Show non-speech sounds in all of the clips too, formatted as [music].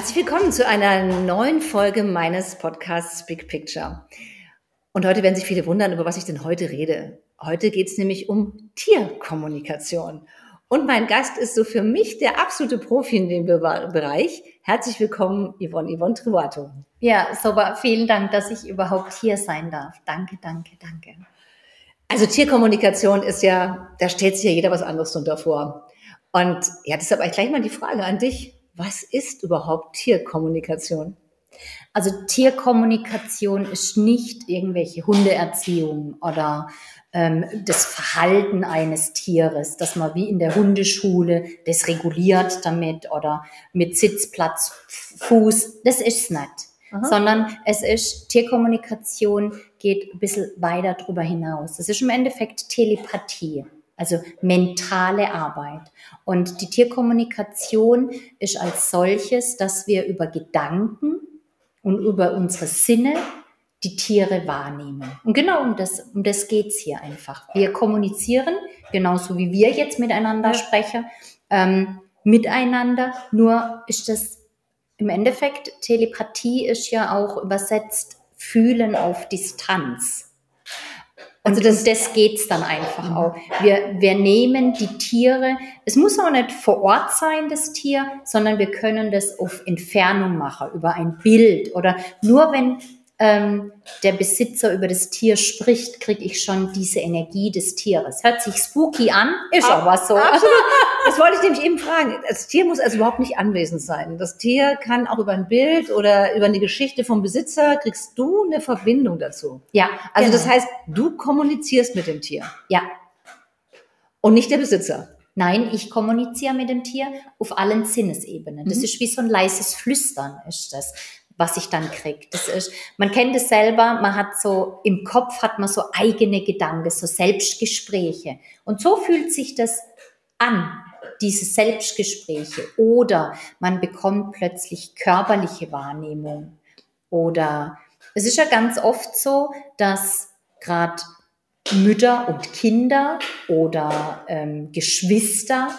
Herzlich willkommen zu einer neuen Folge meines Podcasts Big Picture. Und heute werden sich viele wundern, über was ich denn heute rede. Heute geht es nämlich um Tierkommunikation. Und mein Gast ist so für mich der absolute Profi in dem Bereich. Herzlich willkommen, Yvonne, Yvonne Trivato. Ja, super. Vielen Dank, dass ich überhaupt hier sein darf. Danke, danke, danke. Also Tierkommunikation ist ja, da stellt sich ja jeder was anderes drunter vor. Und ja, deshalb gleich mal die Frage an dich. Was ist überhaupt Tierkommunikation? Also Tierkommunikation ist nicht irgendwelche Hundeerziehung oder ähm, das Verhalten eines Tieres, dass man wie in der Hundeschule das reguliert damit oder mit Sitzplatz, Fuß, das ist nicht. Aha. Sondern es ist, Tierkommunikation geht ein bisschen weiter darüber hinaus. Das ist im Endeffekt Telepathie also mentale Arbeit. Und die Tierkommunikation ist als solches, dass wir über Gedanken und über unsere Sinne die Tiere wahrnehmen. Und genau um das, um das geht's hier einfach. Wir kommunizieren, genauso wie wir jetzt miteinander sprechen, ähm, miteinander, nur ist das im Endeffekt, Telepathie ist ja auch übersetzt Fühlen auf Distanz. Also das, das geht's dann einfach mhm. auch. Wir, wir nehmen die Tiere, es muss auch nicht vor Ort sein, das Tier, sondern wir können das auf Entfernung machen, über ein Bild oder nur wenn ähm, der Besitzer über das Tier spricht, kriege ich schon diese Energie des Tieres. Hört sich spooky an, ist Ab, aber so. Absolut. [laughs] Das wollte ich nämlich eben fragen. Das Tier muss also überhaupt nicht anwesend sein. Das Tier kann auch über ein Bild oder über eine Geschichte vom Besitzer, kriegst du eine Verbindung dazu. Ja. Also genau. das heißt, du kommunizierst mit dem Tier. Ja. Und nicht der Besitzer. Nein, ich kommuniziere mit dem Tier auf allen Sinnesebenen. Das mhm. ist wie so ein leises Flüstern, ist das was ich dann kriege. Das ist, man kennt es selber, man hat so, im Kopf hat man so eigene Gedanken, so Selbstgespräche. Und so fühlt sich das an, diese Selbstgespräche. Oder man bekommt plötzlich körperliche Wahrnehmung. Oder es ist ja ganz oft so, dass gerade Mütter und Kinder oder ähm, Geschwister,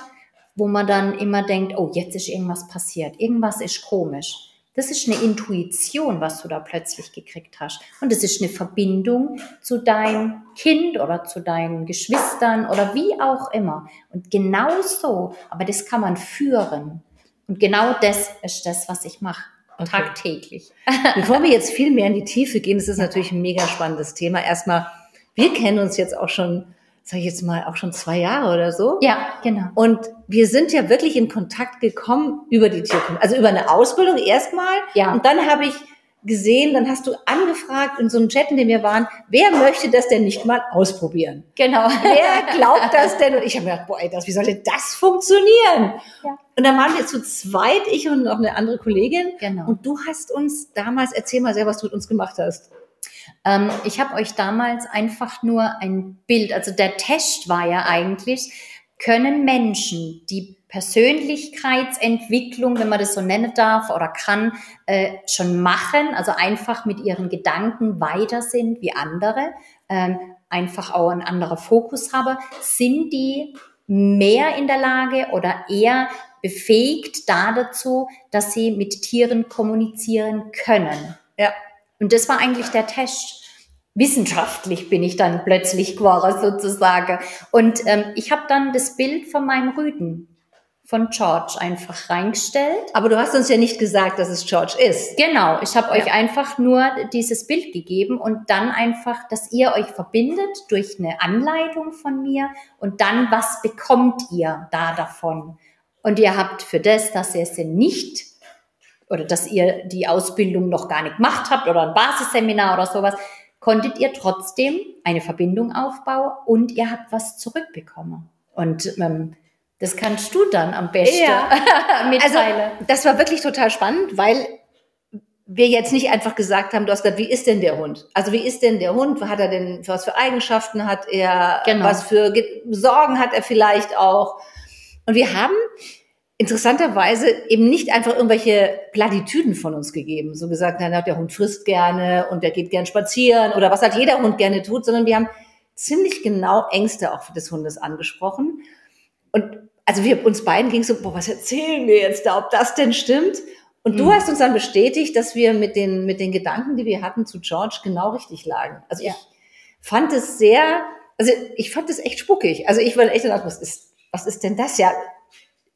wo man dann immer denkt, oh, jetzt ist irgendwas passiert, irgendwas ist komisch das ist eine Intuition, was du da plötzlich gekriegt hast. Und das ist eine Verbindung zu deinem Kind oder zu deinen Geschwistern oder wie auch immer. Und genau so, aber das kann man führen. Und genau das ist das, was ich mache. Okay. Tagtäglich. [laughs] Bevor wir jetzt viel mehr in die Tiefe gehen, das ist natürlich ein mega spannendes Thema. Erstmal, wir kennen uns jetzt auch schon sage ich jetzt mal, auch schon zwei Jahre oder so. Ja, genau. Und wir sind ja wirklich in Kontakt gekommen über die Tierkommunikation, also über eine Ausbildung erstmal. Ja. Und dann habe ich gesehen, dann hast du angefragt in so einem Chat, in dem wir waren, wer möchte das denn nicht mal ausprobieren? Genau. Wer glaubt das denn? Und ich habe mir gedacht, boah, ey, das, wie soll denn das funktionieren? Ja. Und dann waren wir zu zweit, ich und noch eine andere Kollegin. Genau. Und du hast uns damals, erzähl mal sehr, was du mit uns gemacht hast. Ähm, ich habe euch damals einfach nur ein Bild, also der Test war ja eigentlich, können Menschen, die Persönlichkeitsentwicklung, wenn man das so nennen darf oder kann, äh, schon machen, also einfach mit ihren Gedanken weiter sind wie andere, ähm, einfach auch ein anderer Fokus haben, sind die mehr in der Lage oder eher befähigt da dazu, dass sie mit Tieren kommunizieren können. Ja. Und das war eigentlich der Test. Wissenschaftlich bin ich dann plötzlich geworden sozusagen. Und ähm, ich habe dann das Bild von meinem Rüden von George einfach reingestellt. Aber du hast uns ja nicht gesagt, dass es George ist. Genau, ich habe ja. euch einfach nur dieses Bild gegeben und dann einfach, dass ihr euch verbindet durch eine Anleitung von mir und dann, was bekommt ihr da davon? Und ihr habt für das, dass ihr es nicht oder dass ihr die Ausbildung noch gar nicht gemacht habt oder ein Basisseminar oder sowas, konntet ihr trotzdem eine Verbindung aufbauen und ihr habt was zurückbekommen. Und ähm, das kannst du dann am besten ja. [laughs] mitteilen. Also, das war wirklich total spannend, weil wir jetzt nicht einfach gesagt haben, du hast gesagt, wie ist denn der Hund? Also wie ist denn der Hund? Was hat er denn, was für Eigenschaften hat er? Genau. Was für Sorgen hat er vielleicht auch? Und wir haben interessanterweise eben nicht einfach irgendwelche Plattitüden von uns gegeben. So gesagt, na, der Hund frisst gerne und der geht gern spazieren oder was halt jeder Hund gerne tut, sondern wir haben ziemlich genau Ängste auch des Hundes angesprochen. Und also wir uns beiden ging so, boah, was erzählen wir jetzt da, ob das denn stimmt? Und du mhm. hast uns dann bestätigt, dass wir mit den, mit den Gedanken, die wir hatten zu George, genau richtig lagen. Also ja. ich fand es sehr, also ich fand es echt spuckig. Also ich war echt gedacht, was ist, was ist denn das ja?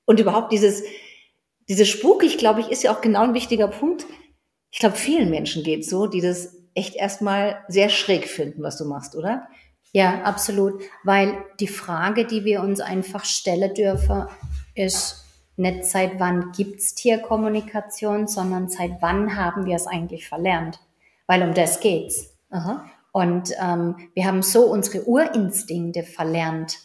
Und überhaupt dieses, diese spukig, glaube ich, ist ja auch genau ein wichtiger Punkt. Ich glaube, vielen Menschen geht so, die das echt erstmal sehr schräg finden, was du machst, oder? Ja, absolut. Weil die Frage, die wir uns einfach stellen dürfen, ist nicht seit wann gibt's Tierkommunikation, sondern seit wann haben wir es eigentlich verlernt. Weil um das geht's. Aha. Und ähm, wir haben so unsere Urinstinkte verlernt.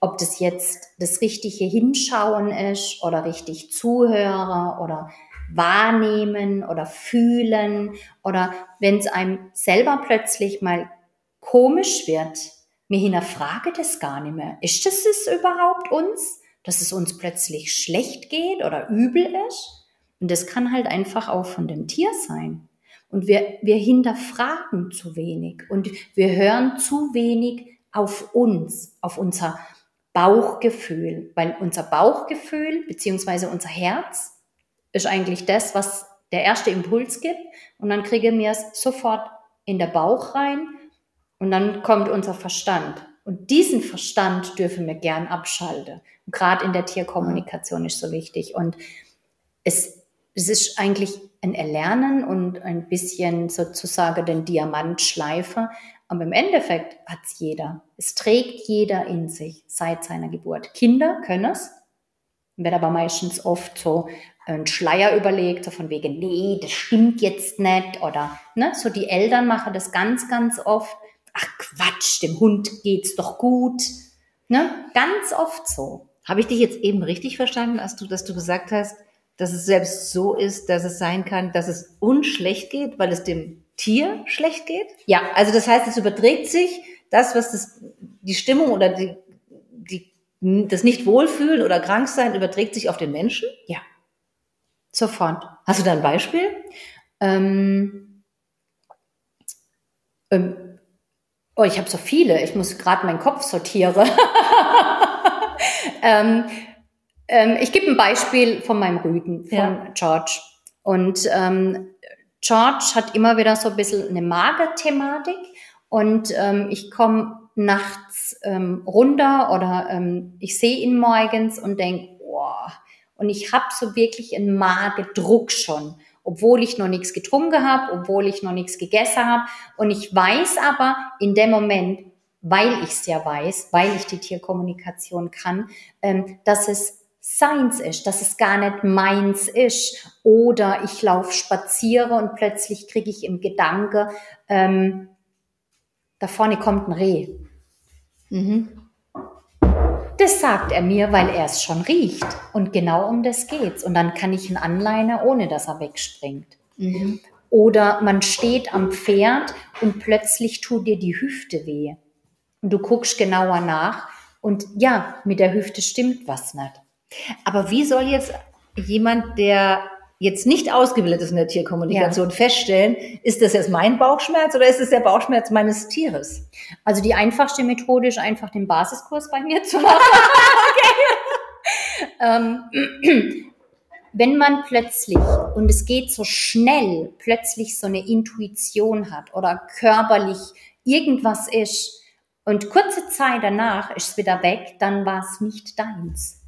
Ob das jetzt das richtige Hinschauen ist oder richtig zuhören oder wahrnehmen oder fühlen oder wenn es einem selber plötzlich mal komisch wird, mir hinterfrage das gar nicht mehr. Ist das es überhaupt uns, dass es uns plötzlich schlecht geht oder übel ist? Und das kann halt einfach auch von dem Tier sein. Und wir, wir hinterfragen zu wenig und wir hören zu wenig auf uns, auf unser Bauchgefühl, weil unser Bauchgefühl beziehungsweise unser Herz ist eigentlich das, was der erste Impuls gibt und dann kriegen wir es sofort in der Bauch rein und dann kommt unser Verstand. Und diesen Verstand dürfen wir gern abschalten. Gerade in der Tierkommunikation ist so wichtig. Und es, es ist eigentlich ein Erlernen und ein bisschen sozusagen den Diamantschleifer. Aber im Endeffekt hat es jeder. Es trägt jeder in sich seit seiner Geburt. Kinder können es, wird aber meistens oft so ein Schleier überlegt, so von wegen, nee, das stimmt jetzt nicht. Oder ne, so die Eltern machen das ganz, ganz oft. Ach Quatsch, dem Hund geht's doch gut. Ne? Ganz oft so. Habe ich dich jetzt eben richtig verstanden, als du, dass du gesagt hast, dass es selbst so ist, dass es sein kann, dass es uns schlecht geht, weil es dem Tier schlecht geht? Ja. Also das heißt, es überträgt sich das, was das, die Stimmung oder die, die, das Nicht-Wohlfühlen oder Kranksein überträgt sich auf den Menschen? Ja. Sofort. Hast du da ein Beispiel? Ähm, ähm, oh, ich habe so viele. Ich muss gerade meinen Kopf sortieren. [laughs] ähm, ähm, ich gebe ein Beispiel von meinem Rüden, von ja. George. Und ähm, George hat immer wieder so ein bisschen eine Magerthematik und ähm, ich komme nachts ähm, runter oder ähm, ich sehe ihn morgens und denke, boah, und ich habe so wirklich einen Magedruck schon, obwohl ich noch nichts getrunken habe, obwohl ich noch nichts gegessen habe. Und ich weiß aber in dem Moment, weil ich es ja weiß, weil ich die Tierkommunikation kann, ähm, dass es seins ist, dass es gar nicht meins ist. Oder ich laufe spaziere und plötzlich kriege ich im Gedanke, ähm, da vorne kommt ein Reh. Mhm. Das sagt er mir, weil er es schon riecht. Und genau um das geht's. Und dann kann ich ihn anleinen, ohne dass er wegspringt. Mhm. Oder man steht am Pferd und plötzlich tut dir die Hüfte weh. Und du guckst genauer nach und ja, mit der Hüfte stimmt was nicht. Aber wie soll jetzt jemand, der jetzt nicht ausgebildet ist in der Tierkommunikation, ja. feststellen, ist das jetzt mein Bauchschmerz oder ist es der Bauchschmerz meines Tieres? Also die einfachste Methode ist einfach den Basiskurs bei mir zu machen. [laughs] ähm, wenn man plötzlich, und es geht so schnell, plötzlich so eine Intuition hat oder körperlich irgendwas ist und kurze Zeit danach ist es wieder weg, dann war es nicht deins.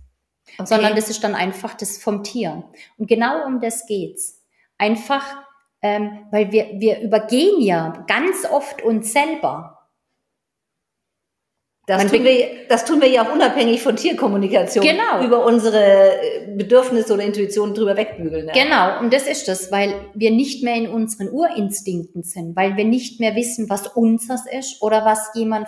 Okay. Sondern das ist dann einfach das vom Tier. Und genau um das geht's. Einfach, ähm, weil wir, wir übergehen ja ganz oft uns selber. Das tun, wir, das tun wir ja auch unabhängig von Tierkommunikation. Genau. Über unsere äh, Bedürfnisse oder Intuitionen drüber wegbügeln. Ja. Genau, und das ist das, weil wir nicht mehr in unseren Urinstinkten sind, weil wir nicht mehr wissen, was unseres ist oder was jemand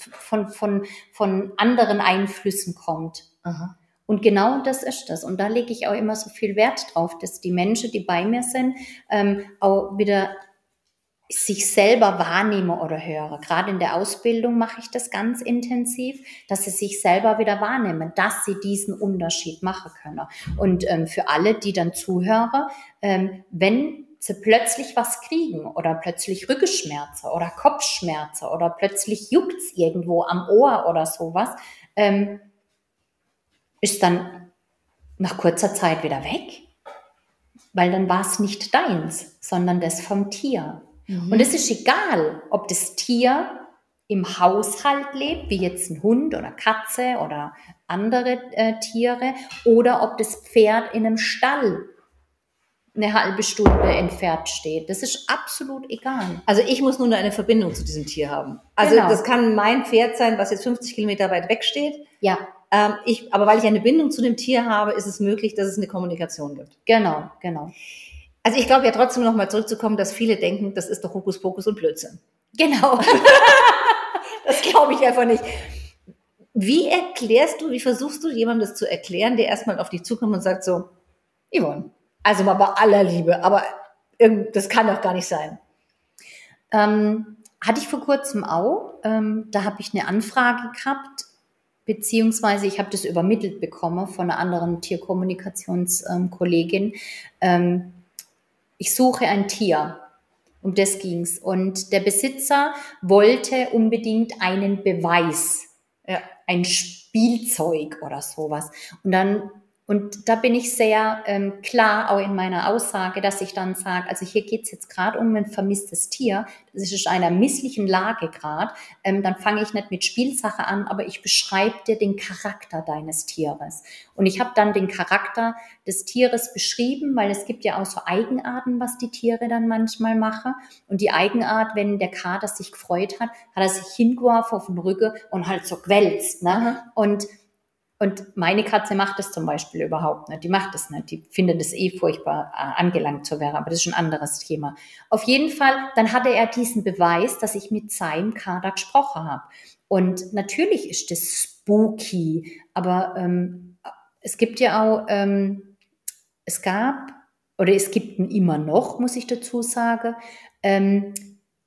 von, von, von anderen Einflüssen kommt. Aha. Und genau das ist das. Und da lege ich auch immer so viel Wert drauf, dass die Menschen, die bei mir sind, ähm, auch wieder sich selber wahrnehme oder höre. Gerade in der Ausbildung mache ich das ganz intensiv, dass sie sich selber wieder wahrnehmen, dass sie diesen Unterschied machen können. Und ähm, für alle, die dann zuhören, ähm, wenn sie plötzlich was kriegen oder plötzlich Rückenschmerzen oder Kopfschmerzen oder plötzlich juckt's irgendwo am Ohr oder sowas, ähm, ist dann nach kurzer Zeit wieder weg. weil dann war es nicht deins, sondern das vom Tier. Mhm. Und es ist egal, ob das Tier im Haushalt lebt, wie jetzt ein Hund oder Katze oder andere äh, Tiere, oder ob das Pferd in einem Stall eine halbe Stunde entfernt steht. Das ist absolut egal. Also ich muss nur eine Verbindung zu diesem Tier haben. Also genau. das kann mein Pferd sein, was jetzt 50 Kilometer weit weg steht. Ja. Ähm, ich, aber weil ich eine Bindung zu dem Tier habe, ist es möglich, dass es eine Kommunikation gibt. Genau, genau. Also ich glaube ja trotzdem noch mal zurückzukommen, dass viele denken, das ist doch Hokuspokus und Blödsinn. Genau. [laughs] das glaube ich einfach nicht. Wie erklärst du, wie versuchst du jemandem das zu erklären, der erstmal auf dich zukommt und sagt so, Yvonne, also mal bei aller Liebe, aber das kann doch gar nicht sein. Ähm, hatte ich vor kurzem auch. Ähm, da habe ich eine Anfrage gehabt, beziehungsweise ich habe das übermittelt bekommen von einer anderen Tierkommunikationskollegin. Ähm, ich suche ein Tier. Um das ging's. Und der Besitzer wollte unbedingt einen Beweis. Ja. Ein Spielzeug oder sowas. Und dann und da bin ich sehr ähm, klar auch in meiner Aussage, dass ich dann sage, also hier geht's jetzt gerade um ein vermisstes Tier, das ist in einer misslichen Lage gerade, ähm, dann fange ich nicht mit Spielsache an, aber ich beschreibe dir den Charakter deines Tieres. Und ich habe dann den Charakter des Tieres beschrieben, weil es gibt ja auch so Eigenarten, was die Tiere dann manchmal machen. Und die Eigenart, wenn der Kater sich gefreut hat, hat er sich hingeworfen auf den Rücken und halt so gewälzt. Ne? Und und meine Katze macht das zum Beispiel überhaupt nicht. Die macht das nicht. Die findet es eh furchtbar, äh, angelangt zu werden. Aber das ist ein anderes Thema. Auf jeden Fall, dann hatte er diesen Beweis, dass ich mit seinem Kader gesprochen habe. Und natürlich ist das spooky. Aber ähm, es gibt ja auch, ähm, es gab, oder es gibt immer noch, muss ich dazu sagen, ähm,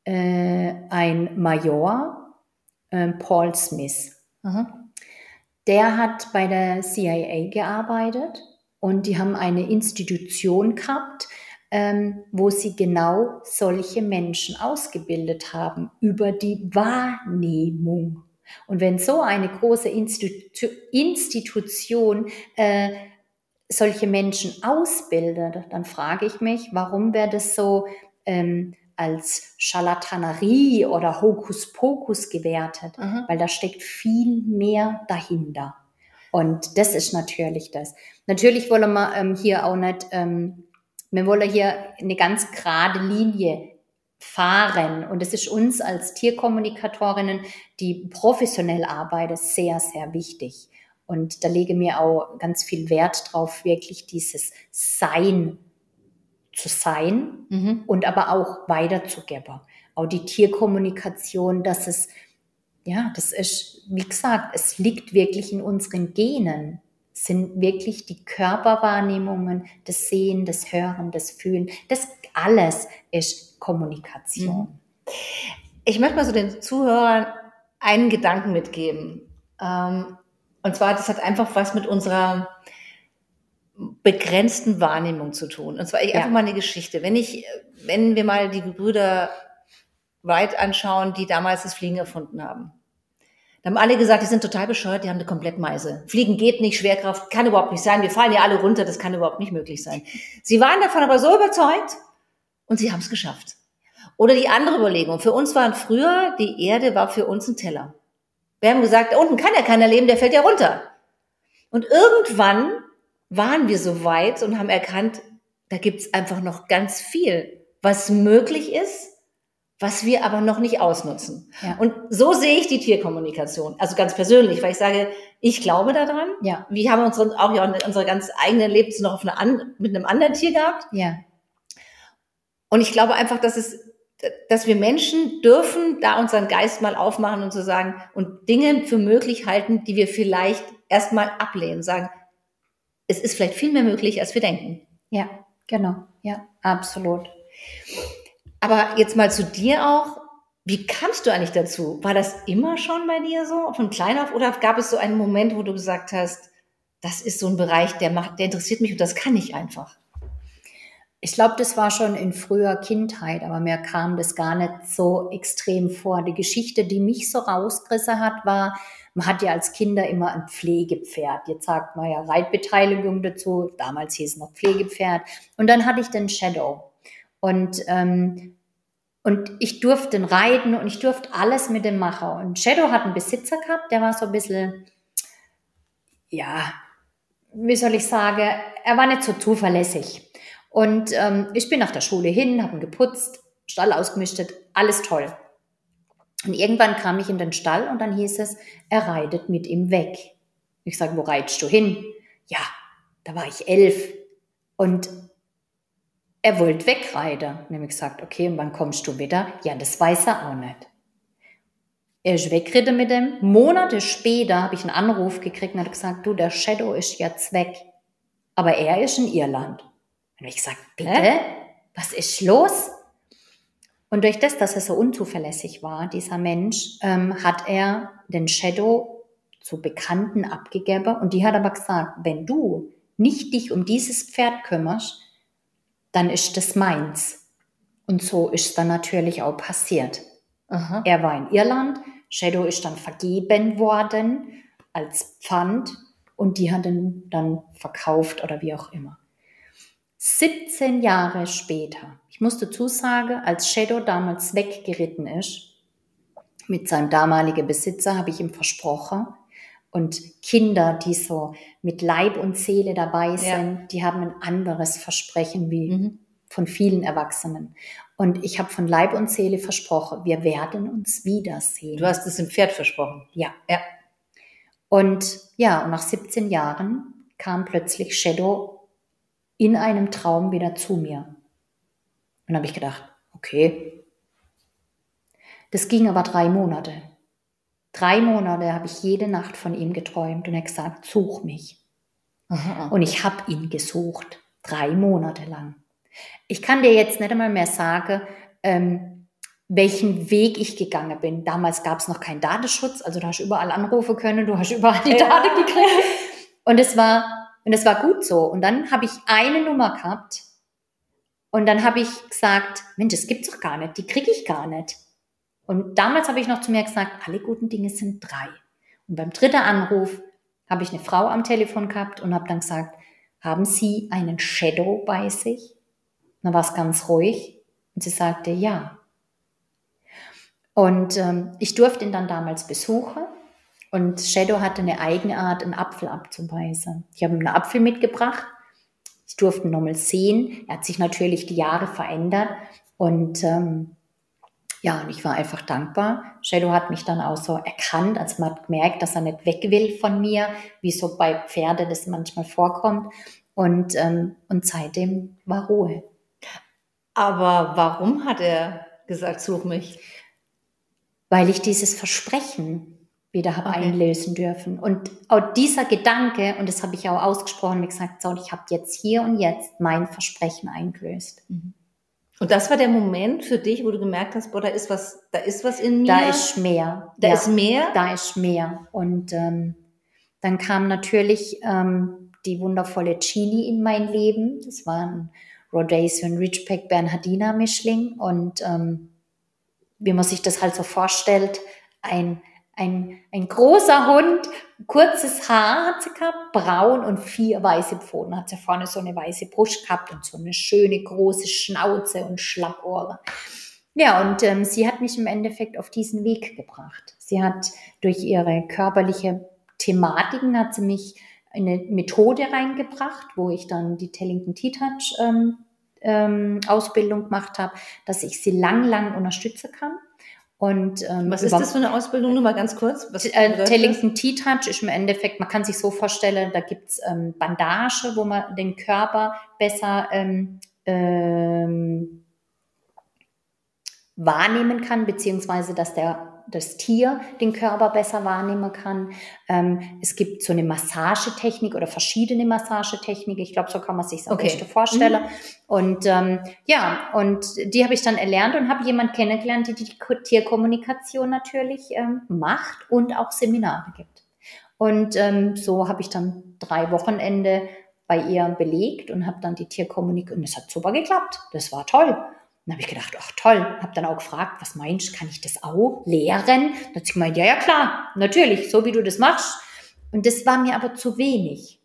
äh, ein Major, äh, Paul Smith. Aha der hat bei der CIA gearbeitet und die haben eine Institution gehabt, ähm, wo sie genau solche Menschen ausgebildet haben über die Wahrnehmung. Und wenn so eine große Institu Institution äh, solche Menschen ausbildet, dann frage ich mich, warum wäre das so ähm, als Scharlatanerie oder Hokuspokus gewertet, mhm. weil da steckt viel mehr dahinter. Und das ist natürlich das. Natürlich wollen wir ähm, hier auch nicht, ähm, wir wollen hier eine ganz gerade Linie fahren. Und es ist uns als Tierkommunikatorinnen, die professionell arbeiten, sehr, sehr wichtig. Und da lege mir auch ganz viel Wert drauf, wirklich dieses Sein zu sein mhm. und aber auch weiterzugeben. Auch die Tierkommunikation, dass es, ja, das ist, wie gesagt, es liegt wirklich in unseren Genen, sind wirklich die Körperwahrnehmungen, das Sehen, das Hören, das Fühlen, das alles ist Kommunikation. Mhm. Ich möchte mal so den Zuhörern einen Gedanken mitgeben. Ähm, und zwar, das hat einfach was mit unserer begrenzten Wahrnehmung zu tun. Und zwar ja. einfach mal eine Geschichte. Wenn ich, wenn wir mal die Gebrüder Wright anschauen, die damals das Fliegen erfunden haben. Da haben alle gesagt, die sind total bescheuert, die haben eine komplett Meise. Fliegen geht nicht, Schwerkraft kann überhaupt nicht sein, wir fallen ja alle runter, das kann überhaupt nicht möglich sein. Sie waren davon aber so überzeugt und sie haben es geschafft. Oder die andere Überlegung, für uns waren früher, die Erde war für uns ein Teller. Wir haben gesagt, da unten kann ja keiner leben, der fällt ja runter. Und irgendwann waren wir so weit und haben erkannt, da gibt's einfach noch ganz viel, was möglich ist, was wir aber noch nicht ausnutzen. Ja. Und so sehe ich die Tierkommunikation. Also ganz persönlich, weil ich sage, ich glaube daran. Ja. Wir haben unsere, auch ja unsere ganz eigene Lebens noch eine, mit einem anderen Tier gehabt. Ja. Und ich glaube einfach, dass es, dass wir Menschen dürfen da unseren Geist mal aufmachen und zu sagen und Dinge für möglich halten, die wir vielleicht erstmal ablehnen, sagen, es ist vielleicht viel mehr möglich, als wir denken. Ja, genau. Ja, absolut. Aber jetzt mal zu dir auch. Wie kamst du eigentlich dazu? War das immer schon bei dir so, von klein auf? Oder gab es so einen Moment, wo du gesagt hast, das ist so ein Bereich, der macht, der interessiert mich und das kann ich einfach? Ich glaube, das war schon in früher Kindheit, aber mir kam das gar nicht so extrem vor. Die Geschichte, die mich so rausgerissen hat, war, man hat ja als Kinder immer ein Pflegepferd. Jetzt sagt man ja Reitbeteiligung dazu. Damals hieß es noch Pflegepferd. Und dann hatte ich den Shadow. Und, ähm, und ich durfte reiten und ich durfte alles mit dem machen. Und Shadow hat einen Besitzer gehabt, der war so ein bisschen, ja, wie soll ich sagen, er war nicht so zuverlässig. Und ähm, ich bin nach der Schule hin, habe ihn geputzt, Stall ausgemistet, alles toll. Und irgendwann kam ich in den Stall und dann hieß es, er reitet mit ihm weg. Ich sage, wo reitest du hin? Ja, da war ich elf. Und er wollte wegreiten. Und ich gesagt, okay, und wann kommst du wieder? Ja, das weiß er auch nicht. Er ist weggeritten mit dem. Monate später habe ich einen Anruf gekriegt und hat gesagt, du, der Shadow ist jetzt weg. Aber er ist in Irland. Und ich gesagt, bitte? Hä? Was ist los? Und durch das, dass er so unzuverlässig war, dieser Mensch, ähm, hat er den Shadow zu Bekannten abgegeben. Und die hat aber gesagt, wenn du nicht dich um dieses Pferd kümmerst, dann ist das meins. Und so ist dann natürlich auch passiert. Aha. Er war in Irland, Shadow ist dann vergeben worden als Pfand und die hat ihn dann verkauft oder wie auch immer. 17 Jahre später, ich muss dazu sagen, als Shadow damals weggeritten ist, mit seinem damaligen Besitzer habe ich ihm versprochen, und Kinder, die so mit Leib und Seele dabei sind, ja. die haben ein anderes Versprechen wie mhm. von vielen Erwachsenen. Und ich habe von Leib und Seele versprochen, wir werden uns wiedersehen. Du hast es dem Pferd versprochen. Ja. ja. Und ja, und nach 17 Jahren kam plötzlich Shadow in einem Traum wieder zu mir. Und habe ich gedacht, okay. Das ging aber drei Monate. Drei Monate habe ich jede Nacht von ihm geträumt und er gesagt, such mich. Aha. Und ich habe ihn gesucht, drei Monate lang. Ich kann dir jetzt nicht einmal mehr sagen, ähm, welchen Weg ich gegangen bin. Damals gab es noch keinen Datenschutz, also du hast überall anrufen können, du hast überall die ja. Daten gekriegt. Und es war und das war gut so. Und dann habe ich eine Nummer gehabt und dann habe ich gesagt, Mensch, das gibt's doch gar nicht, die kriege ich gar nicht. Und damals habe ich noch zu mir gesagt, alle guten Dinge sind drei. Und beim dritten Anruf habe ich eine Frau am Telefon gehabt und habe dann gesagt, haben Sie einen Shadow bei sich? dann war es ganz ruhig und sie sagte, ja. Und ähm, ich durfte ihn dann damals besuchen und Shadow hatte eine eigene Art, einen Apfel abzubeißen. Ich habe ihm einen Apfel mitgebracht. Ich durfte ihn nochmal sehen. Er hat sich natürlich die Jahre verändert. Und ähm, ja, und ich war einfach dankbar. Shadow hat mich dann auch so erkannt, als man hat gemerkt, dass er nicht weg will von mir, wie so bei Pferden das manchmal vorkommt. Und, ähm, und seitdem war Ruhe. Aber warum hat er gesagt, such mich? Weil ich dieses Versprechen wieder habe okay. einlösen dürfen. Und auch dieser Gedanke, und das habe ich auch ausgesprochen, mir gesagt, so, ich habe jetzt hier und jetzt mein Versprechen eingelöst. Mhm. Und das war der Moment für dich, wo du gemerkt hast, boah, da ist was, da ist was in mir. Da ist mehr. Da ja, ist mehr. Da ist mehr. Und ähm, dann kam natürlich ähm, die wundervolle Chili in mein Leben. Das war ein Rhodesian Ridgeback Bernhardiner Mischling. Und ähm, wie man sich das halt so vorstellt, ein ein, ein großer Hund, kurzes Haar hat sie gehabt, braun und vier weiße Pfoten. Hat sie vorne so eine weiße Brust gehabt und so eine schöne große Schnauze und Schlappohren. Ja, und ähm, sie hat mich im Endeffekt auf diesen Weg gebracht. Sie hat durch ihre körperliche Thematiken hat sie mich in eine Methode reingebracht, wo ich dann die Tellington T-Touch ähm, ähm, Ausbildung gemacht habe, dass ich sie lang, lang unterstützen kann. Und, ähm, Was ist das für eine Ausbildung? Nur mal ganz kurz. Was äh, Tellington T-Touch ist im Endeffekt, man kann sich so vorstellen, da gibt's ähm, Bandage, wo man den Körper besser ähm, ähm, wahrnehmen kann, beziehungsweise dass der das Tier den Körper besser wahrnehmen kann. Ähm, es gibt so eine Massagetechnik oder verschiedene Massagetechniken. Ich glaube, so kann man sich das okay. vorstellen. Mhm. Und ähm, ja, und die habe ich dann erlernt und habe jemand kennengelernt, die die Tierkommunikation natürlich ähm, macht und auch Seminare gibt. Und ähm, so habe ich dann drei Wochenende bei ihr belegt und habe dann die Tierkommunikation, und es hat super geklappt. Das war toll. Dann habe ich gedacht, ach toll, habe dann auch gefragt, was meinst du, kann ich das auch lehren? Dann hat sie gemeint, ja, ja klar, natürlich, so wie du das machst. Und das war mir aber zu wenig.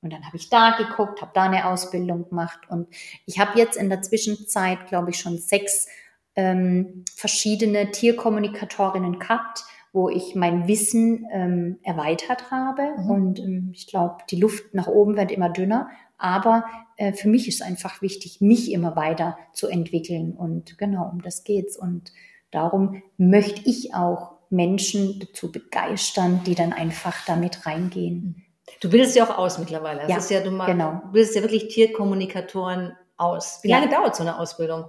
Und dann habe ich da geguckt, habe da eine Ausbildung gemacht und ich habe jetzt in der Zwischenzeit, glaube ich, schon sechs ähm, verschiedene Tierkommunikatorinnen gehabt, wo ich mein Wissen ähm, erweitert habe. Mhm. Und ähm, ich glaube, die Luft nach oben wird immer dünner. Aber äh, für mich ist einfach wichtig, mich immer weiter zu entwickeln. Und genau, um das geht's. Und darum möchte ich auch Menschen dazu begeistern, die dann einfach damit reingehen. Mhm. Du bildest ja auch aus mittlerweile. Das ja, ist ja, du mal, genau. bildest ja wirklich Tierkommunikatoren aus. Wie lange dauert so eine Ausbildung?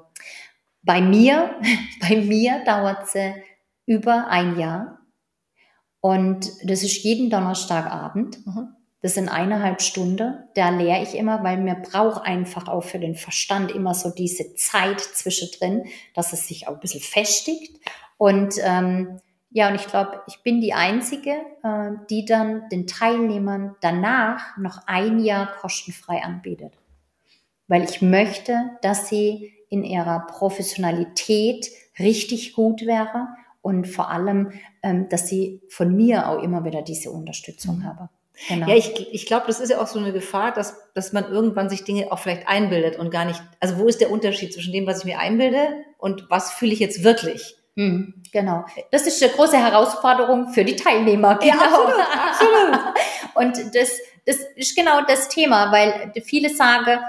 Bei mir, [laughs] bei mir dauert sie über ein Jahr. Und das ist jeden Donnerstagabend. Mhm. Das sind eineinhalb Stunden. Da lehre ich immer, weil mir braucht einfach auch für den Verstand immer so diese Zeit zwischendrin, dass es sich auch ein bisschen festigt. Und ähm, ja, und ich glaube, ich bin die Einzige, äh, die dann den Teilnehmern danach noch ein Jahr kostenfrei anbietet. Weil ich möchte, dass sie in ihrer Professionalität richtig gut wäre und vor allem, ähm, dass sie von mir auch immer wieder diese Unterstützung mhm. habe. Genau. Ja, ich, ich glaube, das ist ja auch so eine Gefahr, dass, dass man irgendwann sich Dinge auch vielleicht einbildet und gar nicht, also wo ist der Unterschied zwischen dem, was ich mir einbilde und was fühle ich jetzt wirklich? Hm, genau. Das ist eine große Herausforderung für die Teilnehmer. Genau. Ja, absolut, absolut. [laughs] und das, das ist genau das Thema, weil viele sagen,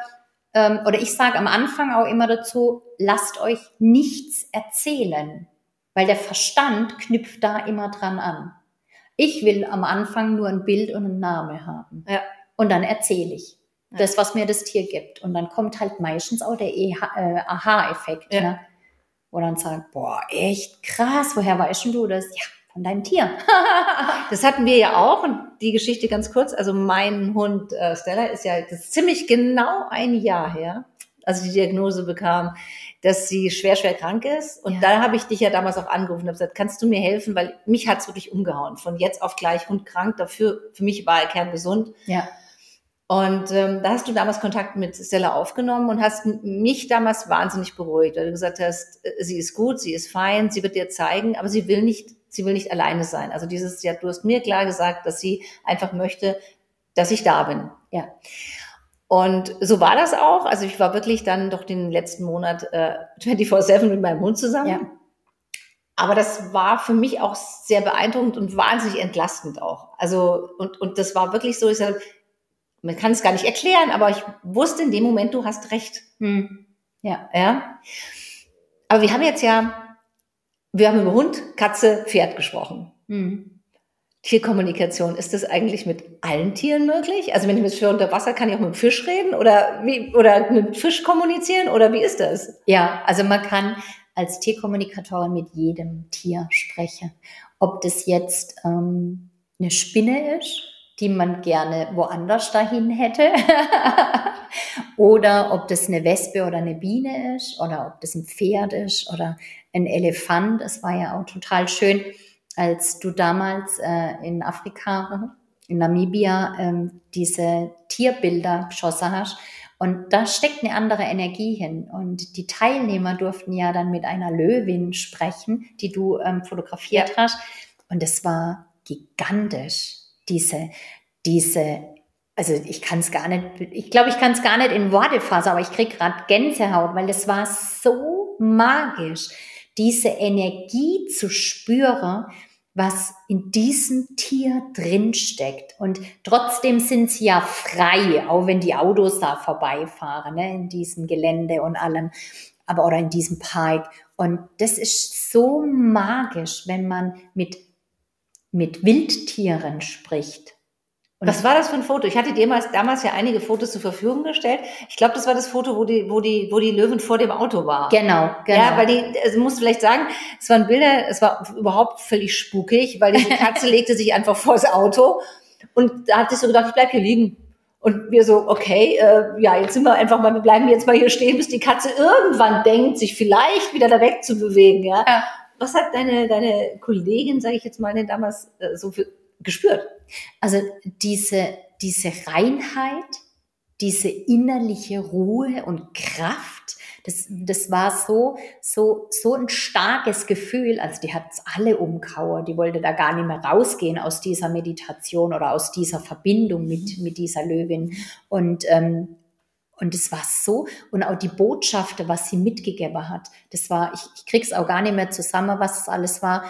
ähm, oder ich sage am Anfang auch immer dazu, lasst euch nichts erzählen, weil der Verstand knüpft da immer dran an. Ich will am Anfang nur ein Bild und einen Namen haben. Ja. Und dann erzähle ich das, was mir das Tier gibt. Und dann kommt halt meistens auch der e äh, Aha-Effekt. Ja. Ne? wo dann sagt, boah, echt krass, woher weißt du das? Ja, von deinem Tier. [laughs] das hatten wir ja auch und die Geschichte ganz kurz. Also mein Hund äh, Stella ist ja ist ziemlich genau ein Jahr her, als ich die Diagnose bekam, dass sie schwer, schwer krank ist. Und ja. da habe ich dich ja damals auch angerufen und gesagt, kannst du mir helfen? Weil mich hat's wirklich umgehauen. Von jetzt auf gleich Hund krank. Dafür, für mich war er kerngesund. Ja. Und ähm, da hast du damals Kontakt mit Stella aufgenommen und hast mich damals wahnsinnig beruhigt, weil du gesagt hast, äh, sie ist gut, sie ist fein, sie wird dir zeigen, aber sie will nicht, sie will nicht alleine sein. Also dieses, ja, du hast mir klar gesagt, dass sie einfach möchte, dass ich da bin. Ja. Und so war das auch. Also ich war wirklich dann doch den letzten Monat äh, 24-7 mit meinem Hund zusammen. Ja. Aber das war für mich auch sehr beeindruckend und wahnsinnig entlastend auch. Also, und, und das war wirklich so, ich sage, man kann es gar nicht erklären, aber ich wusste in dem Moment, du hast recht. Hm. Ja. Ja. Aber wir haben jetzt ja, wir haben über Hund, Katze, Pferd gesprochen. Hm. Tierkommunikation, ist das eigentlich mit allen Tieren möglich? Also wenn ich mit Fisch unter Wasser, kann ich auch mit dem Fisch reden oder wie, oder mit Fisch kommunizieren oder wie ist das? Ja, also man kann als Tierkommunikatorin mit jedem Tier sprechen. Ob das jetzt ähm, eine Spinne ist die man gerne woanders dahin hätte. [laughs] oder ob das eine Wespe oder eine Biene ist oder ob das ein Pferd ist oder ein Elefant. Es war ja auch total schön, als du damals äh, in Afrika, in Namibia, ähm, diese Tierbilder geschossen hast. Und da steckt eine andere Energie hin. Und die Teilnehmer durften ja dann mit einer Löwin sprechen, die du ähm, fotografiert hast. Und es war gigantisch diese, diese, also ich kann es gar nicht, ich glaube, ich kann es gar nicht in Worte fassen, aber ich kriege gerade Gänsehaut, weil es war so magisch, diese Energie zu spüren, was in diesem Tier drinsteckt. Und trotzdem sind sie ja frei, auch wenn die Autos da vorbeifahren, ne, in diesem Gelände und allem, aber oder in diesem Park. Und das ist so magisch, wenn man mit mit Wildtieren spricht. Und was war das für ein Foto? Ich hatte dir damals ja einige Fotos zur Verfügung gestellt. Ich glaube, das war das Foto, wo die, wo die, wo die Löwen vor dem Auto war. Genau, genau. Ja, weil die, also musst du vielleicht sagen, es waren Bilder, es war überhaupt völlig spukig, weil die Katze [laughs] legte sich einfach vors Auto und da hat sich so gedacht, ich bleib hier liegen. Und wir so, okay, äh, ja, jetzt sind wir einfach mal, wir bleiben jetzt mal hier stehen, bis die Katze irgendwann denkt, sich vielleicht wieder da weg zu bewegen, ja. ja was hat deine, deine Kollegin, sage ich jetzt mal, denn damals äh, so für, gespürt? Also diese, diese Reinheit, diese innerliche Ruhe und Kraft, das, das war so, so, so ein starkes Gefühl. Also die hat alle umkauert. Die wollte da gar nicht mehr rausgehen aus dieser Meditation oder aus dieser Verbindung mit, mit dieser Löwin. Und, ähm, und es war so, und auch die Botschaften, was sie mitgegeben hat, das war, ich, ich krieg's auch gar nicht mehr zusammen, was das alles war.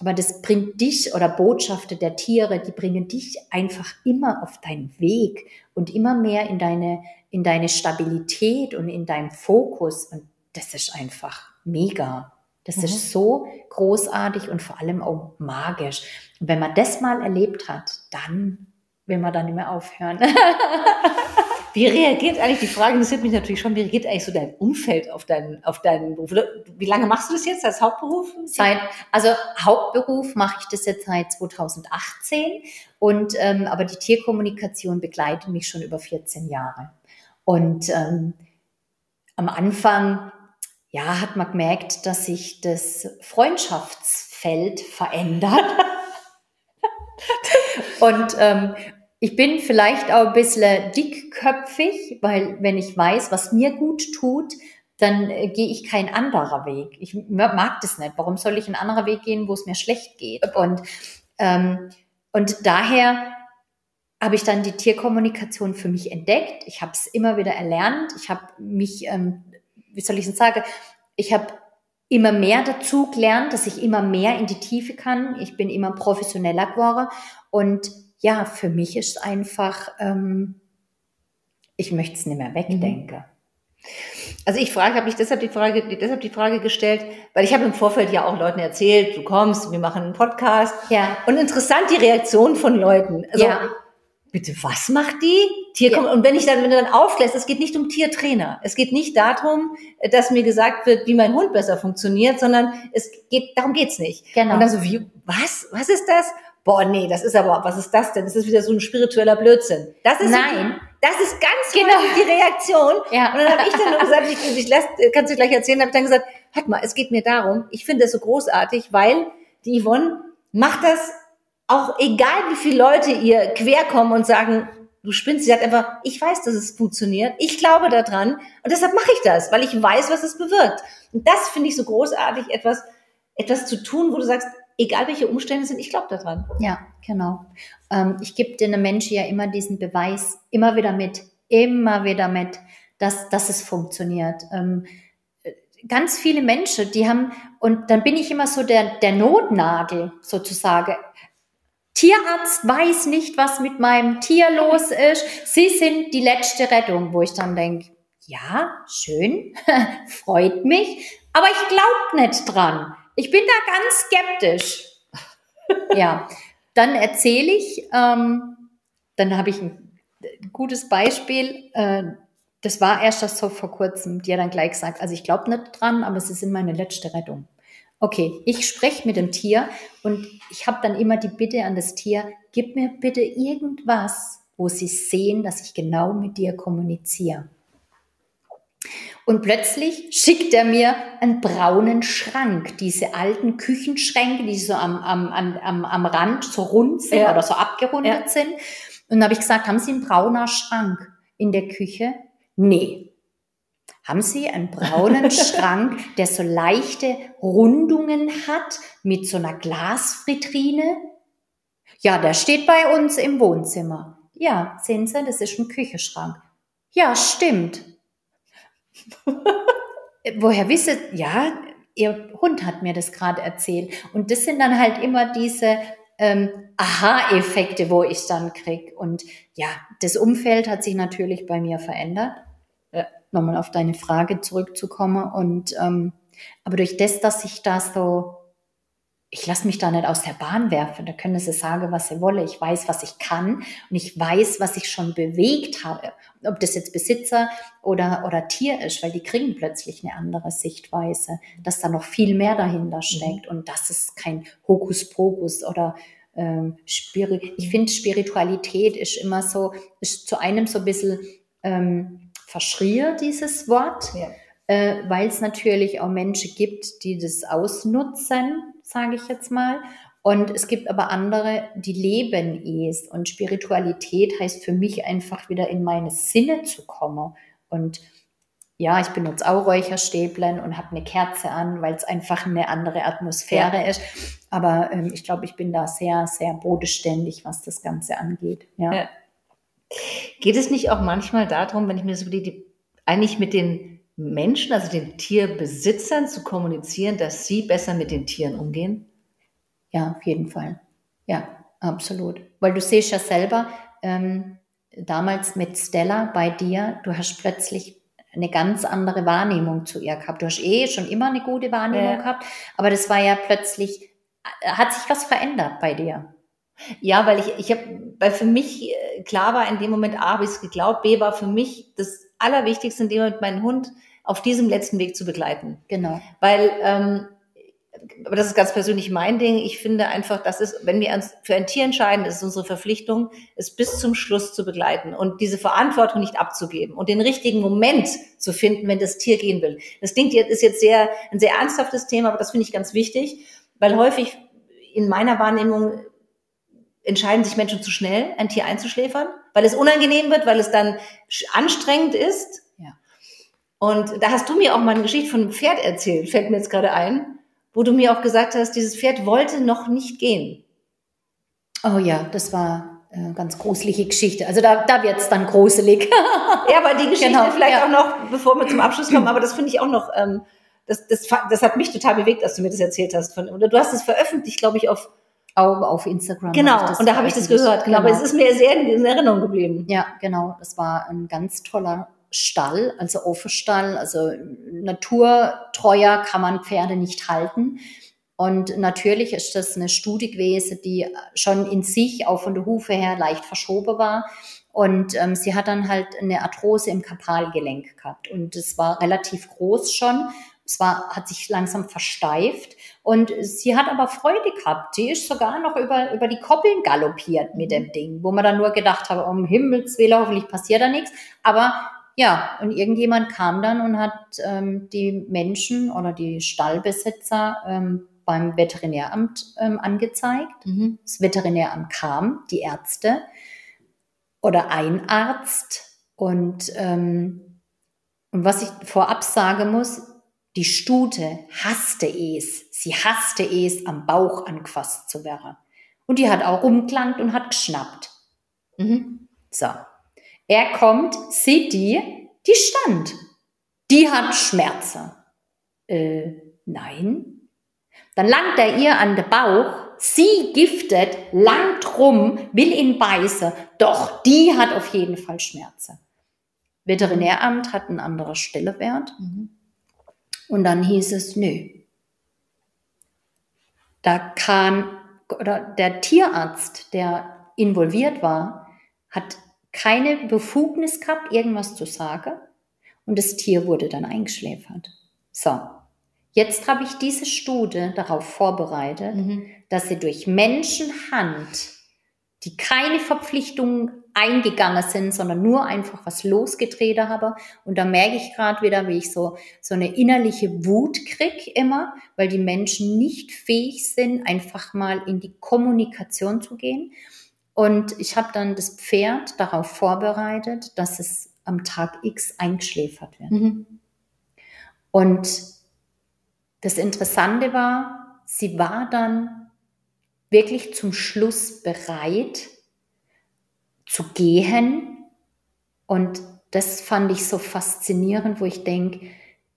Aber das bringt dich oder Botschaften der Tiere, die bringen dich einfach immer auf deinen Weg und immer mehr in deine, in deine Stabilität und in deinen Fokus. Und das ist einfach mega. Das mhm. ist so großartig und vor allem auch magisch. Und wenn man das mal erlebt hat, dann will man da nicht mehr aufhören. [laughs] Wie reagiert eigentlich, die Frage interessiert mich natürlich schon, wie reagiert eigentlich so dein Umfeld auf deinen, auf deinen Beruf? Wie lange machst du das jetzt als Hauptberuf? Seit, also Hauptberuf mache ich das jetzt seit 2018 und, ähm, aber die Tierkommunikation begleitet mich schon über 14 Jahre. Und ähm, am Anfang, ja, hat man gemerkt, dass sich das Freundschaftsfeld verändert. [laughs] und, ähm, ich bin vielleicht auch ein bisschen dickköpfig, weil wenn ich weiß, was mir gut tut, dann äh, gehe ich kein anderer Weg. Ich mag das nicht. Warum soll ich einen anderen Weg gehen, wo es mir schlecht geht? Und, ähm, und daher habe ich dann die Tierkommunikation für mich entdeckt. Ich habe es immer wieder erlernt. Ich habe mich, ähm, wie soll ich es sagen, ich habe immer mehr dazu gelernt, dass ich immer mehr in die Tiefe kann. Ich bin immer professioneller geworden und ja, für mich ist einfach, ähm, ich möchte es nicht mehr wegdenken. Also ich frage, habe ich deshalb die Frage, deshalb die Frage gestellt, weil ich habe im Vorfeld ja auch Leuten erzählt, du kommst, wir machen einen Podcast. Ja. Und interessant die Reaktion von Leuten. Also, ja. Bitte, was macht die? Tierkom ja. Und wenn ich dann, wenn du dann auflässt, es geht nicht um Tiertrainer. Es geht nicht darum, dass mir gesagt wird, wie mein Hund besser funktioniert, sondern es geht, darum geht's nicht. Genau. Und dann so, wie, was? Was ist das? Boah, nee, das ist aber, was ist das denn? Das ist wieder so ein spiritueller Blödsinn. Das ist Nein. So, das ist ganz genau die Reaktion. Ja. Und dann habe ich dann nur gesagt, ich, ich lass, kannst du gleich erzählen, habe ich dann gesagt, hört mal, es geht mir darum, ich finde das so großartig, weil die Yvonne macht das auch egal, wie viele Leute ihr querkommen und sagen, du spinnst, sie sagt einfach, ich weiß, dass es funktioniert, ich glaube daran und deshalb mache ich das, weil ich weiß, was es bewirkt. Und das finde ich so großartig, etwas, etwas zu tun, wo du sagst, egal welche Umstände sind, ich glaube daran. Ja, genau. Ähm, ich gebe den Menschen ja immer diesen Beweis, immer wieder mit, immer wieder mit, dass, dass es funktioniert. Ähm, ganz viele Menschen, die haben, und dann bin ich immer so der, der Notnagel sozusagen. Tierarzt weiß nicht, was mit meinem Tier los ist. Sie sind die letzte Rettung, wo ich dann denke, ja, schön, [laughs] freut mich, aber ich glaube nicht dran. Ich bin da ganz skeptisch. ja, dann erzähle ich, ähm, dann habe ich ein gutes Beispiel. Äh, das war erst das so vor kurzem, die hat dann gleich gesagt, also ich glaube nicht dran, aber es ist in meine letzte Rettung. Okay, ich spreche mit dem Tier und ich habe dann immer die Bitte an das Tier, gib mir bitte irgendwas, wo sie sehen, dass ich genau mit dir kommuniziere. Und plötzlich schickt er mir einen braunen Schrank, diese alten Küchenschränke, die so am, am, am, am Rand so rund sind ja. oder so abgerundet ja. sind. Und dann habe ich gesagt, haben Sie einen brauner Schrank in der Küche? Nee. Haben Sie einen braunen [laughs] Schrank, der so leichte Rundungen hat mit so einer Glasvitrine? Ja, der steht bei uns im Wohnzimmer. Ja, sehen Sie, das ist ein Küchenschrank. Ja, stimmt. [laughs] Woher wisset, ja, ihr Hund hat mir das gerade erzählt. Und das sind dann halt immer diese ähm, Aha-Effekte, wo ich dann krieg. Und ja, das Umfeld hat sich natürlich bei mir verändert. Äh, Nochmal auf deine Frage zurückzukommen. Und ähm, aber durch das, dass ich da so ich lasse mich da nicht aus der Bahn werfen. Da können sie sagen, was sie wolle. Ich weiß, was ich kann und ich weiß, was ich schon bewegt habe. Ob das jetzt Besitzer oder, oder Tier ist, weil die kriegen plötzlich eine andere Sichtweise, dass da noch viel mehr dahinter mhm. steckt und das ist kein Hokuspokus oder ähm, Spirit. Ich finde, Spiritualität ist immer so, ist zu einem so ein bisschen ähm, verschrie, dieses Wort. Ja. Äh, weil es natürlich auch Menschen gibt, die das ausnutzen, sage ich jetzt mal. Und es gibt aber andere, die leben es. Und Spiritualität heißt für mich einfach wieder in meine Sinne zu kommen. Und ja, ich benutze auch Räucherstäblein und habe eine Kerze an, weil es einfach eine andere Atmosphäre ja. ist. Aber ähm, ich glaube, ich bin da sehr, sehr bodenständig, was das Ganze angeht. Ja. ja. Geht es nicht auch manchmal darum, wenn ich mir so die, die eigentlich mit den Menschen, also den Tierbesitzern zu kommunizieren, dass sie besser mit den Tieren umgehen? Ja, auf jeden Fall. Ja, absolut. Weil du siehst ja selber, ähm, damals mit Stella bei dir, du hast plötzlich eine ganz andere Wahrnehmung zu ihr gehabt. Du hast eh schon immer eine gute Wahrnehmung ja. gehabt, aber das war ja plötzlich, äh, hat sich was verändert bei dir? Ja, weil ich, ich habe, weil für mich äh, klar war in dem Moment, A, habe ich es geglaubt, B, war für mich das Allerwichtigste in dem Moment, meinen Hund auf diesem letzten Weg zu begleiten. Genau. Weil ähm, aber das ist ganz persönlich mein Ding. Ich finde einfach, das ist, wenn wir uns für ein Tier entscheiden, ist es unsere Verpflichtung, es bis zum Schluss zu begleiten und diese Verantwortung nicht abzugeben und den richtigen Moment zu finden, wenn das Tier gehen will. Das klingt jetzt, ist jetzt sehr, ein sehr ernsthaftes Thema, aber das finde ich ganz wichtig, weil häufig in meiner Wahrnehmung entscheiden sich Menschen zu schnell, ein Tier einzuschläfern, weil es unangenehm wird, weil es dann anstrengend ist. Ja. Und da hast du mir auch mal eine Geschichte von einem Pferd erzählt, fällt mir jetzt gerade ein wo du mir auch gesagt hast, dieses Pferd wollte noch nicht gehen. Oh ja, das war eine ganz gruselige Geschichte. Also da, da wird es dann gruselig. [laughs] ja, aber die Geschichte genau, vielleicht ja. auch noch, bevor wir zum Abschluss kommen, aber das finde ich auch noch, ähm, das, das, das hat mich total bewegt, als du mir das erzählt hast. Von, oder du hast es veröffentlicht, glaube ich, auf auch auf Instagram. Genau, und da habe ich das gehört. Genau, aber es ist mir sehr in Erinnerung geblieben. Ja, genau. Das war ein ganz toller Stall, also Offenstall, also naturtreuer kann man Pferde nicht halten. Und natürlich ist das eine Studie gewesen, die schon in sich auch von der Hufe her leicht verschoben war. Und ähm, sie hat dann halt eine Arthrose im Kapalgelenk gehabt. Und es war relativ groß schon. Es war, hat sich langsam versteift. Und sie hat aber Freude gehabt. Sie ist sogar noch über, über die Koppeln galoppiert mit dem Ding, wo man dann nur gedacht hat, um Himmels Willen, hoffentlich passiert da nichts. Aber ja, und irgendjemand kam dann und hat ähm, die Menschen oder die Stallbesitzer ähm, beim Veterinäramt ähm, angezeigt. Mhm. Das Veterinäramt kam, die Ärzte oder ein Arzt. Und, ähm, und was ich vorab sagen muss, die Stute hasste es. Sie hasste es, am Bauch angefasst zu werden. Und die hat auch rumgelangt und hat geschnappt. Mhm. So. Er kommt, sieht die, die stand. Die hat Schmerzen. Äh, nein. Dann langt er ihr an den Bauch, sie giftet, langt rum, will ihn beißen, doch die hat auf jeden Fall Schmerzen. Veterinäramt hat einen anderen Stellewert. Mhm. Und dann hieß es, nö. Da kam, oder der Tierarzt, der involviert war, hat keine Befugnis gehabt, irgendwas zu sagen. Und das Tier wurde dann eingeschläfert. So. Jetzt habe ich diese Studie darauf vorbereitet, mhm. dass sie durch Menschenhand, die keine Verpflichtungen eingegangen sind, sondern nur einfach was losgetreten habe. Und da merke ich gerade wieder, wie ich so, so eine innerliche Wut krieg immer, weil die Menschen nicht fähig sind, einfach mal in die Kommunikation zu gehen. Und ich habe dann das Pferd darauf vorbereitet, dass es am Tag X eingeschläfert wird. Mhm. Und das Interessante war, sie war dann wirklich zum Schluss bereit zu gehen. Und das fand ich so faszinierend, wo ich denke,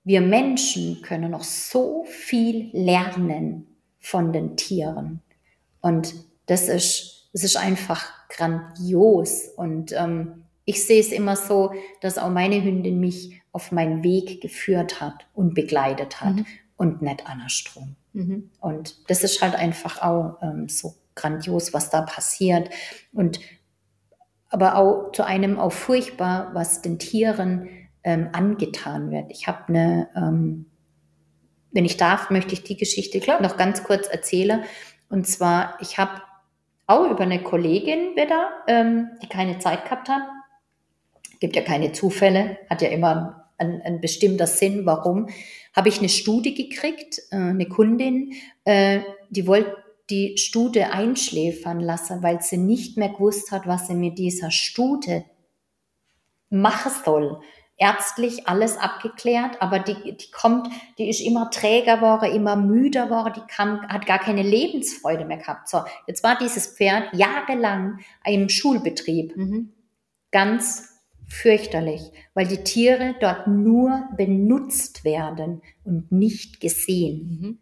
wir Menschen können noch so viel lernen von den Tieren. Und das ist es ist einfach grandios. Und ähm, ich sehe es immer so, dass auch meine Hündin mich auf meinen Weg geführt hat und begleitet hat mhm. und nicht andersrum. Mhm. Und das ist halt einfach auch ähm, so grandios, was da passiert. Und aber auch zu einem auch furchtbar, was den Tieren ähm, angetan wird. Ich habe eine, ähm, wenn ich darf, möchte ich die Geschichte Klar. noch ganz kurz erzählen. Und zwar, ich habe auch über eine Kollegin wieder, ähm, die keine Zeit gehabt hat. Gibt ja keine Zufälle, hat ja immer ein, ein bestimmter Sinn, warum. Habe ich eine Studie gekriegt, äh, eine Kundin, äh, die wollte die Stute einschläfern lassen, weil sie nicht mehr gewusst hat, was sie mit dieser Stute machen soll. Ärztlich alles abgeklärt, aber die, die kommt, die ist immer träger geworden, immer müder geworden, die kam, hat gar keine Lebensfreude mehr gehabt. So, jetzt war dieses Pferd jahrelang im Schulbetrieb. Mhm. Ganz fürchterlich, weil die Tiere dort nur benutzt werden und nicht gesehen. Mhm.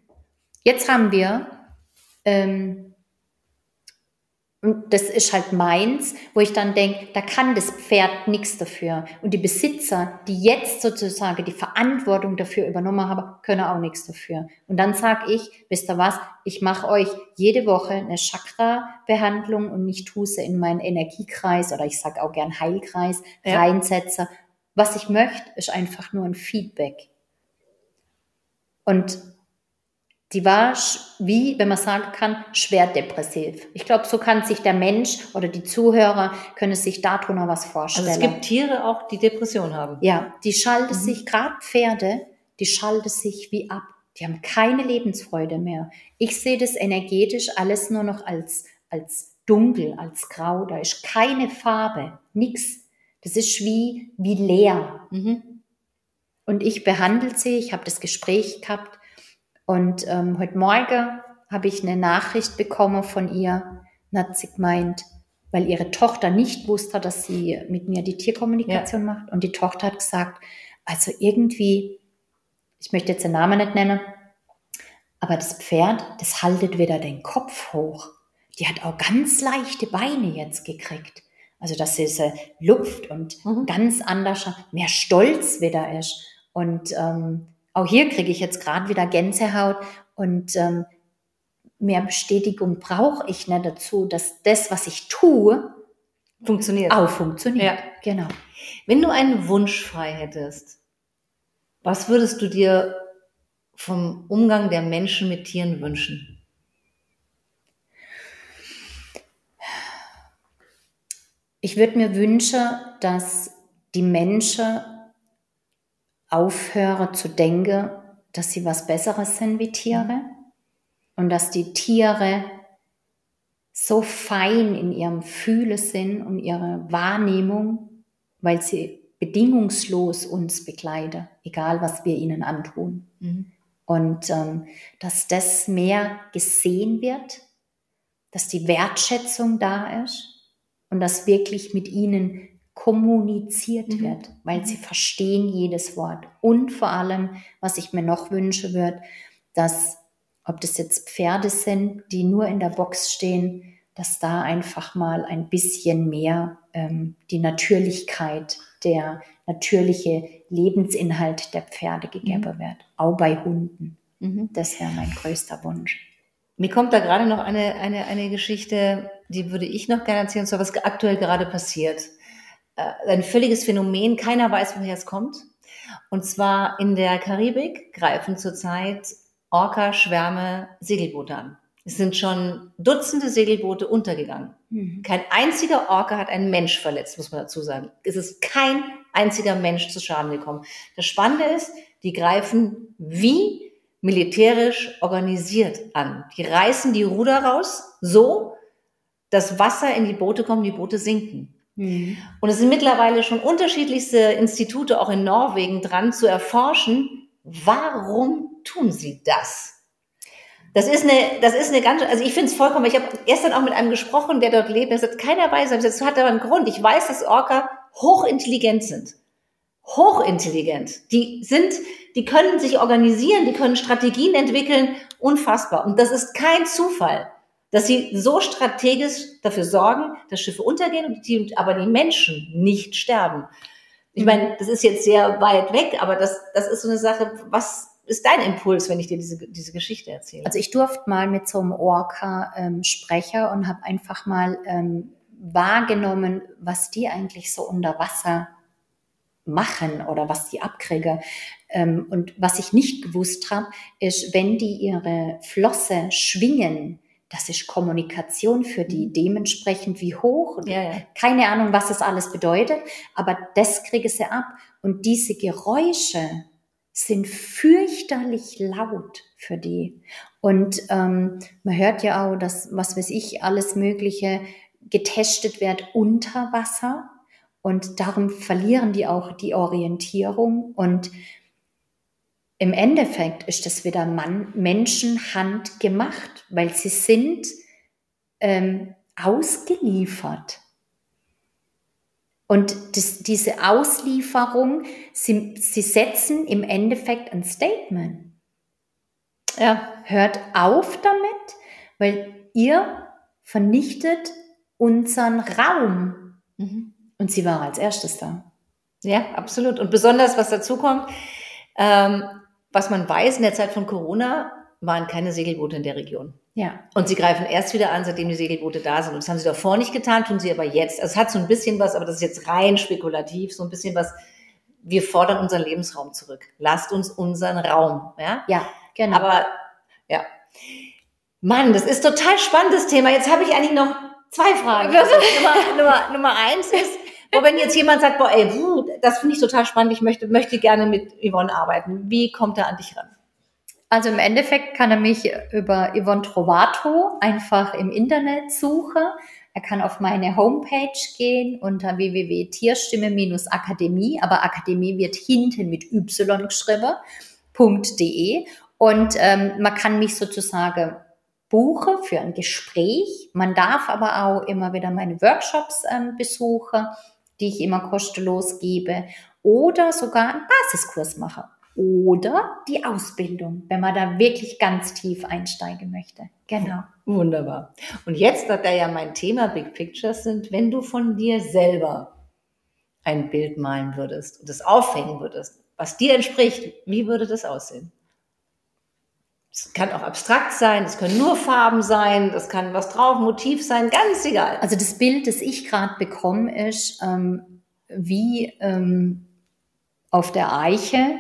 Jetzt haben wir ähm, und das ist halt meins, wo ich dann denke, da kann das Pferd nichts dafür. Und die Besitzer, die jetzt sozusagen die Verantwortung dafür übernommen haben, können auch nichts dafür. Und dann sage ich, wisst ihr was, ich mache euch jede Woche eine Chakra-Behandlung und ich tue sie in meinen Energiekreis oder ich sage auch gern Heilkreis ja. reinsetze. Was ich möchte, ist einfach nur ein Feedback. Und die war, wie, wenn man sagen kann, schwer depressiv. Ich glaube, so kann sich der Mensch oder die Zuhörer können sich darunter was vorstellen. Also es gibt Tiere auch, die Depression haben. Ja, die schalten mhm. sich, gerade Pferde, die schalten sich wie ab. Die haben keine Lebensfreude mehr. Ich sehe das energetisch alles nur noch als, als dunkel, als grau. Da ist keine Farbe, nix. Das ist wie, wie leer. Mhm. Und ich behandle sie, ich habe das Gespräch gehabt, und ähm, heute Morgen habe ich eine Nachricht bekommen von ihr, und hat sie gemeint, weil ihre Tochter nicht wusste, dass sie mit mir die Tierkommunikation ja. macht. Und die Tochter hat gesagt, also irgendwie, ich möchte jetzt den Namen nicht nennen, aber das Pferd, das haltet wieder den Kopf hoch. Die hat auch ganz leichte Beine jetzt gekriegt. Also, dass sie sie lupft und mhm. ganz anders, mehr stolz wieder ist. Und ähm, auch hier kriege ich jetzt gerade wieder Gänsehaut und ähm, mehr Bestätigung brauche ich nicht dazu, dass das, was ich tue, funktioniert. Auch funktioniert. Ja. Genau. Wenn du einen Wunsch frei hättest, was würdest du dir vom Umgang der Menschen mit Tieren wünschen? Ich würde mir wünschen, dass die Menschen aufhöre zu denken, dass sie was Besseres sind wie Tiere und dass die Tiere so fein in ihrem Fühle sind und ihre Wahrnehmung, weil sie bedingungslos uns begleiten, egal was wir ihnen antun. Mhm. Und ähm, dass das mehr gesehen wird, dass die Wertschätzung da ist und dass wirklich mit ihnen kommuniziert mhm. wird, weil sie mhm. verstehen jedes Wort. Und vor allem, was ich mir noch wünsche, wird, dass, ob das jetzt Pferde sind, die nur in der Box stehen, dass da einfach mal ein bisschen mehr ähm, die Natürlichkeit, der natürliche Lebensinhalt der Pferde gegeben mhm. wird. Auch bei Hunden. Mhm. Das wäre mein größter Wunsch. Mir kommt da gerade noch eine, eine, eine Geschichte, die würde ich noch gerne erzählen, so was aktuell gerade passiert. Äh, ein völliges Phänomen. Keiner weiß, woher es kommt. Und zwar in der Karibik greifen zurzeit Orca-Schwärme Segelboote an. Es sind schon Dutzende Segelboote untergegangen. Mhm. Kein einziger Orca hat einen Mensch verletzt, muss man dazu sagen. Es ist kein einziger Mensch zu Schaden gekommen. Das Spannende ist, die greifen wie militärisch organisiert an. Die reißen die Ruder raus, so, dass Wasser in die Boote kommt, die Boote sinken. Mhm. Und es sind mittlerweile schon unterschiedlichste Institute auch in Norwegen dran zu erforschen, warum tun sie das? Das ist eine, das ist eine ganz, also ich finde es vollkommen, ich habe gestern auch mit einem gesprochen, der dort lebt, der sagt, keiner weiß, das hat aber einen Grund. Ich weiß, dass Orca hochintelligent sind. Hochintelligent. Die sind, die können sich organisieren, die können Strategien entwickeln, unfassbar. Und das ist kein Zufall dass sie so strategisch dafür sorgen, dass Schiffe untergehen und die, aber die Menschen nicht sterben. Ich meine, das ist jetzt sehr weit weg, aber das, das ist so eine Sache, was ist dein Impuls, wenn ich dir diese, diese Geschichte erzähle? Also ich durfte mal mit so einem Orca ähm, und habe einfach mal ähm, wahrgenommen, was die eigentlich so unter Wasser machen oder was die abkriege. Ähm, und was ich nicht gewusst habe, ist, wenn die ihre Flosse schwingen, das ist Kommunikation für die mhm. dementsprechend wie hoch. Ja, ja. Keine Ahnung, was es alles bedeutet, aber das kriege sie ab. Und diese Geräusche sind fürchterlich laut für die. Und ähm, man hört ja auch, dass, was weiß ich, alles Mögliche getestet wird unter Wasser. Und darum verlieren die auch die Orientierung. Und im Endeffekt ist das wieder Mann, Menschenhand gemacht, weil sie sind ähm, ausgeliefert. Und das, diese Auslieferung, sie, sie setzen im Endeffekt ein Statement. Ja. Hört auf damit, weil ihr vernichtet unseren Raum. Mhm. Und sie war als erstes da. Ja, absolut. Und besonders, was dazu kommt, ähm, was man weiß, in der Zeit von Corona waren keine Segelboote in der Region. Ja. Und sie greifen erst wieder an, seitdem die Segelboote da sind. Und das haben sie davor nicht getan, tun sie aber jetzt. Also es hat so ein bisschen was, aber das ist jetzt rein spekulativ, so ein bisschen was, wir fordern unseren Lebensraum zurück. Lasst uns unseren Raum. Ja, ja genau. Aber, ja. Mann, das ist total spannendes Thema. Jetzt habe ich eigentlich noch zwei Fragen. [laughs] Also, Nummer, Nummer, Nummer eins ist, wo wenn jetzt jemand sagt, boah, ey, das finde ich total spannend, ich möchte, möchte gerne mit Yvonne arbeiten. Wie kommt er an dich ran? Also im Endeffekt kann er mich über Yvonne Trovato einfach im Internet suchen. Er kann auf meine Homepage gehen unter www.tierstimme-akademie, aber Akademie wird hinten mit Y geschrieben, .de. Und ähm, man kann mich sozusagen buchen für ein Gespräch. Man darf aber auch immer wieder meine Workshops ähm, besuchen, die ich immer kostenlos gebe oder sogar einen Basiskurs machen oder die Ausbildung, wenn man da wirklich ganz tief einsteigen möchte. Genau. Wunderbar. Und jetzt, da ja mein Thema Big Pictures sind, wenn du von dir selber ein Bild malen würdest und es aufhängen würdest, was dir entspricht, wie würde das aussehen? Es kann auch abstrakt sein, es können nur Farben sein, das kann was drauf, Motiv sein, ganz egal. Also das Bild, das ich gerade bekomme, ist ähm, wie ähm, auf der Eiche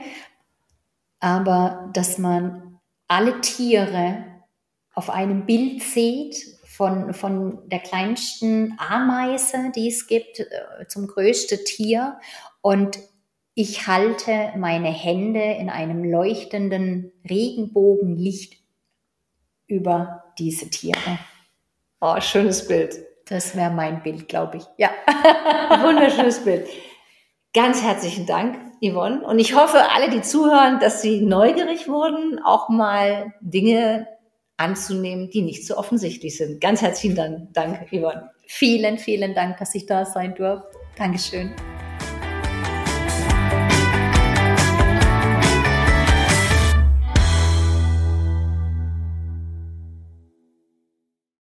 aber dass man alle Tiere auf einem Bild sieht, von, von der kleinsten Ameise, die es gibt, äh, zum größten Tier. Und ich halte meine Hände in einem leuchtenden Regenbogenlicht über diese Tiere. Oh, schönes Bild. Das wäre mein Bild, glaube ich. Ja. Wunderschönes Bild. Ganz herzlichen Dank Yvonne. Und ich hoffe, alle, die zuhören, dass sie neugierig wurden, auch mal Dinge anzunehmen, die nicht so offensichtlich sind. Ganz herzlichen Dank, Yvonne. Vielen, vielen Dank, dass ich da sein durfte. Dankeschön.